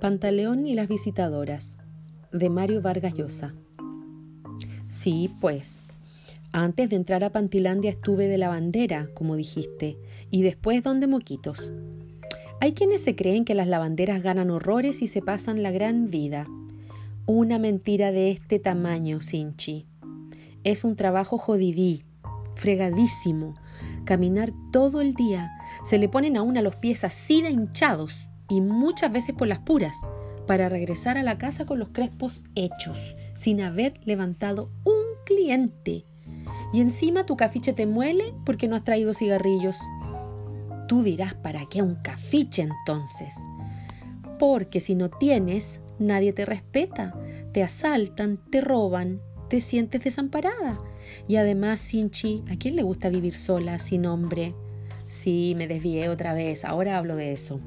Pantaleón y las visitadoras, de Mario Vargas Llosa. Sí, pues. Antes de entrar a Pantilandia estuve de lavandera, como dijiste, y después donde Moquitos. Hay quienes se creen que las lavanderas ganan horrores y se pasan la gran vida. Una mentira de este tamaño, Sinchi. Es un trabajo jodidí, fregadísimo. Caminar todo el día. Se le ponen a una los pies así de hinchados y muchas veces por las puras, para regresar a la casa con los crespos hechos, sin haber levantado un cliente. Y encima tu cafiche te muele porque no has traído cigarrillos. Tú dirás, ¿para qué un cafiche entonces? Porque si no tienes, nadie te respeta, te asaltan, te roban, te sientes desamparada. Y además, Sinchi, ¿a quién le gusta vivir sola, sin hombre? Sí, me desvié otra vez, ahora hablo de eso.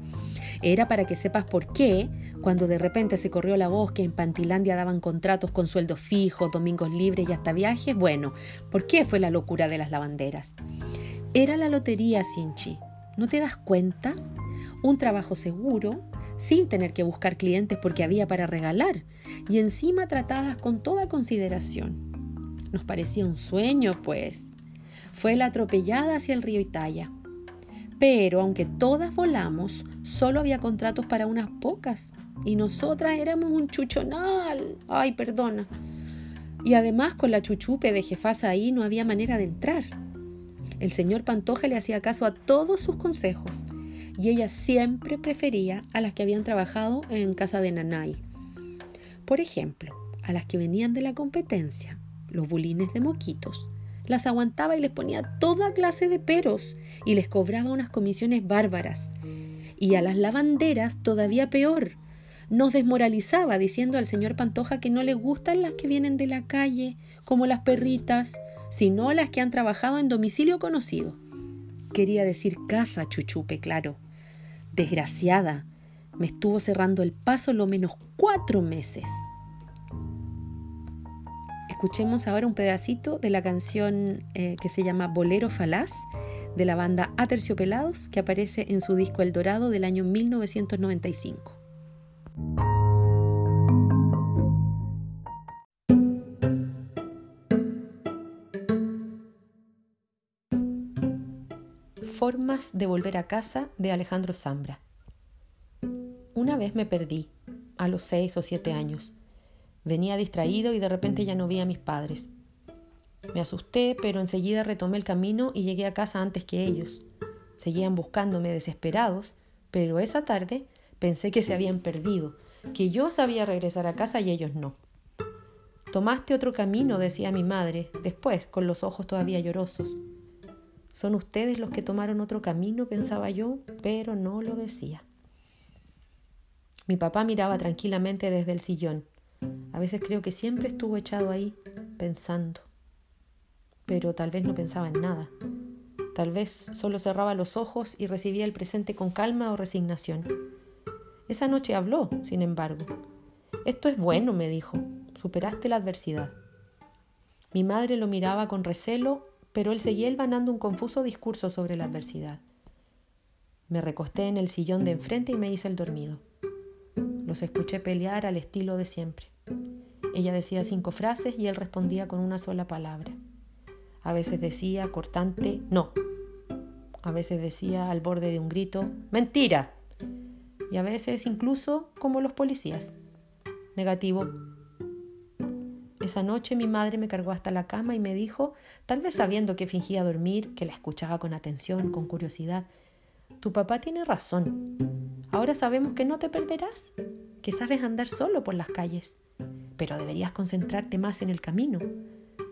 Era para que sepas por qué, cuando de repente se corrió la voz que en Pantilandia daban contratos con sueldos fijos, domingos libres y hasta viajes, bueno, ¿por qué fue la locura de las lavanderas? Era la lotería, Sinchi. ¿No te das cuenta? Un trabajo seguro, sin tener que buscar clientes porque había para regalar, y encima tratadas con toda consideración. Nos parecía un sueño, pues. Fue la atropellada hacia el río Italia. Pero aunque todas volamos, solo había contratos para unas pocas, y nosotras éramos un chuchonal. Ay, perdona. Y además con la chuchupe de jefasa ahí no había manera de entrar. El señor Pantoja le hacía caso a todos sus consejos y ella siempre prefería a las que habían trabajado en casa de Nanay. Por ejemplo, a las que venían de la competencia, los bulines de moquitos. Las aguantaba y les ponía toda clase de peros y les cobraba unas comisiones bárbaras. Y a las lavanderas todavía peor. Nos desmoralizaba diciendo al señor Pantoja que no le gustan las que vienen de la calle, como las perritas, sino las que han trabajado en domicilio conocido. Quería decir casa, chuchupe, claro. Desgraciada, me estuvo cerrando el paso lo menos cuatro meses. Escuchemos ahora un pedacito de la canción eh, que se llama Bolero Falaz de la banda Aterciopelados que aparece en su disco El Dorado del año 1995. Formas de volver a casa de Alejandro Zambra. Una vez me perdí, a los seis o siete años. Venía distraído y de repente ya no vi a mis padres. Me asusté, pero enseguida retomé el camino y llegué a casa antes que ellos. Seguían buscándome desesperados, pero esa tarde pensé que se habían perdido, que yo sabía regresar a casa y ellos no. Tomaste otro camino, decía mi madre, después, con los ojos todavía llorosos. Son ustedes los que tomaron otro camino, pensaba yo, pero no lo decía. Mi papá miraba tranquilamente desde el sillón. A veces creo que siempre estuvo echado ahí, pensando. Pero tal vez no pensaba en nada. Tal vez solo cerraba los ojos y recibía el presente con calma o resignación. Esa noche habló, sin embargo. Esto es bueno, me dijo. Superaste la adversidad. Mi madre lo miraba con recelo pero él seguía elvanando un confuso discurso sobre la adversidad. Me recosté en el sillón de enfrente y me hice el dormido. Los escuché pelear al estilo de siempre. Ella decía cinco frases y él respondía con una sola palabra. A veces decía cortante, no. A veces decía al borde de un grito, mentira. Y a veces incluso como los policías. Negativo, esa noche mi madre me cargó hasta la cama y me dijo, tal vez sabiendo que fingía dormir, que la escuchaba con atención, con curiosidad, tu papá tiene razón. Ahora sabemos que no te perderás, que sabes andar solo por las calles, pero deberías concentrarte más en el camino,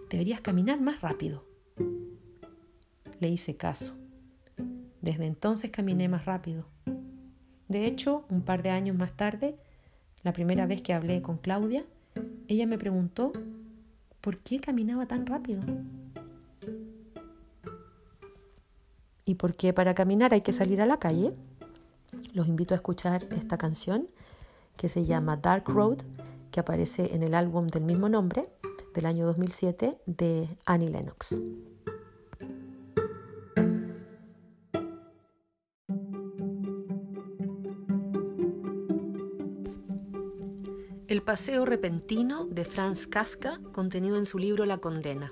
deberías caminar más rápido. Le hice caso. Desde entonces caminé más rápido. De hecho, un par de años más tarde, la primera vez que hablé con Claudia, ella me preguntó por qué caminaba tan rápido. ¿Y por qué para caminar hay que salir a la calle? Los invito a escuchar esta canción que se llama Dark Road, que aparece en el álbum del mismo nombre del año 2007 de Annie Lennox. El paseo repentino de Franz Kafka contenido en su libro La condena.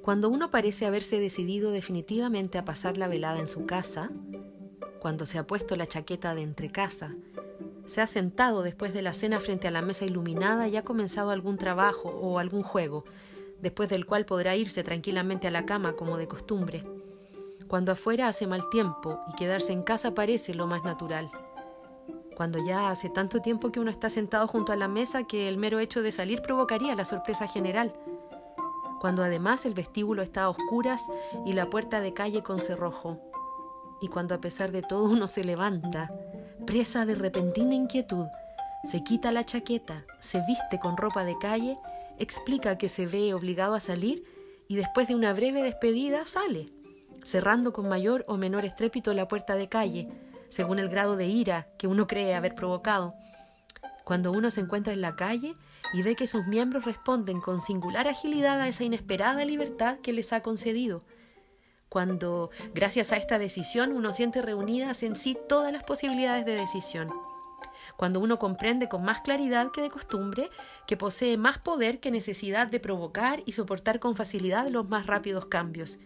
Cuando uno parece haberse decidido definitivamente a pasar la velada en su casa, cuando se ha puesto la chaqueta de entrecasa, se ha sentado después de la cena frente a la mesa iluminada y ha comenzado algún trabajo o algún juego, después del cual podrá irse tranquilamente a la cama como de costumbre, cuando afuera hace mal tiempo y quedarse en casa parece lo más natural. Cuando ya hace tanto tiempo que uno está sentado junto a la mesa que el mero hecho de salir provocaría la sorpresa general, cuando además el vestíbulo está a oscuras y la puerta de calle con cerrojo, y cuando a pesar de todo uno se levanta, presa de repentina inquietud, se quita la chaqueta, se viste con ropa de calle, explica que se ve obligado a salir y después de una breve despedida sale, cerrando con mayor o menor estrépito la puerta de calle, según el grado de ira que uno cree haber provocado. Cuando uno se encuentra en la calle y ve que sus miembros responden con singular agilidad a esa inesperada libertad que les ha concedido. Cuando, gracias a esta decisión, uno siente reunidas en sí todas las posibilidades de decisión. Cuando uno comprende con más claridad que de costumbre que posee más poder que necesidad de provocar y soportar con facilidad los más rápidos cambios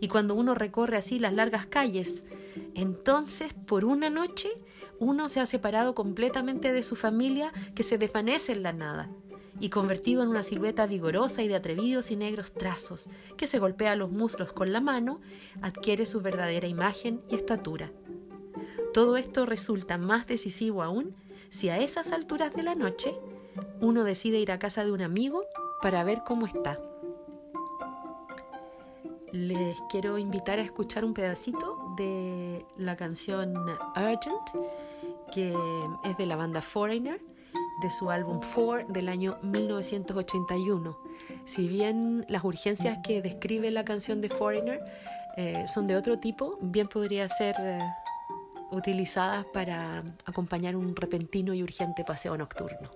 y cuando uno recorre así las largas calles, entonces por una noche uno se ha separado completamente de su familia que se desvanece en la nada y convertido en una silueta vigorosa y de atrevidos y negros trazos, que se golpea los muslos con la mano, adquiere su verdadera imagen y estatura. Todo esto resulta más decisivo aún si a esas alturas de la noche uno decide ir a casa de un amigo para ver cómo está les quiero invitar a escuchar un pedacito de la canción Urgent, que es de la banda Foreigner, de su álbum Four del año 1981. Si bien las urgencias que describe la canción de Foreigner eh, son de otro tipo, bien podría ser eh, utilizadas para acompañar un repentino y urgente paseo nocturno.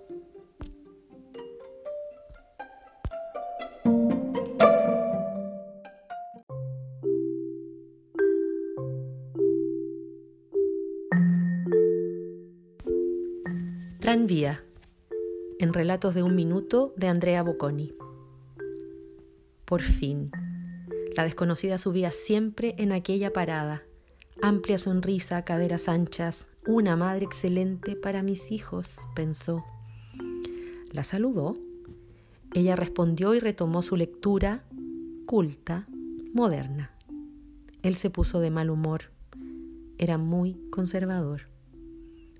Tranvía, en Relatos de un Minuto de Andrea Bocconi. Por fin, la desconocida subía siempre en aquella parada. Amplia sonrisa, caderas anchas, una madre excelente para mis hijos, pensó. La saludó. Ella respondió y retomó su lectura, culta, moderna. Él se puso de mal humor. Era muy conservador.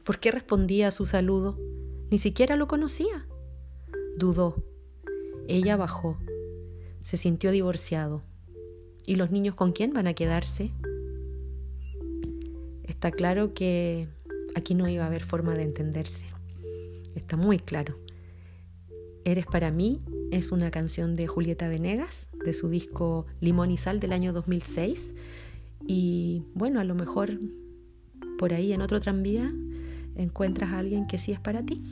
¿Por qué respondía a su saludo? Ni siquiera lo conocía. Dudó. Ella bajó. Se sintió divorciado. ¿Y los niños con quién van a quedarse? Está claro que aquí no iba a haber forma de entenderse. Está muy claro. Eres para mí es una canción de Julieta Venegas, de su disco Limón y Sal del año 2006. Y bueno, a lo mejor por ahí en otro tranvía encuentras a alguien que sí es para ti.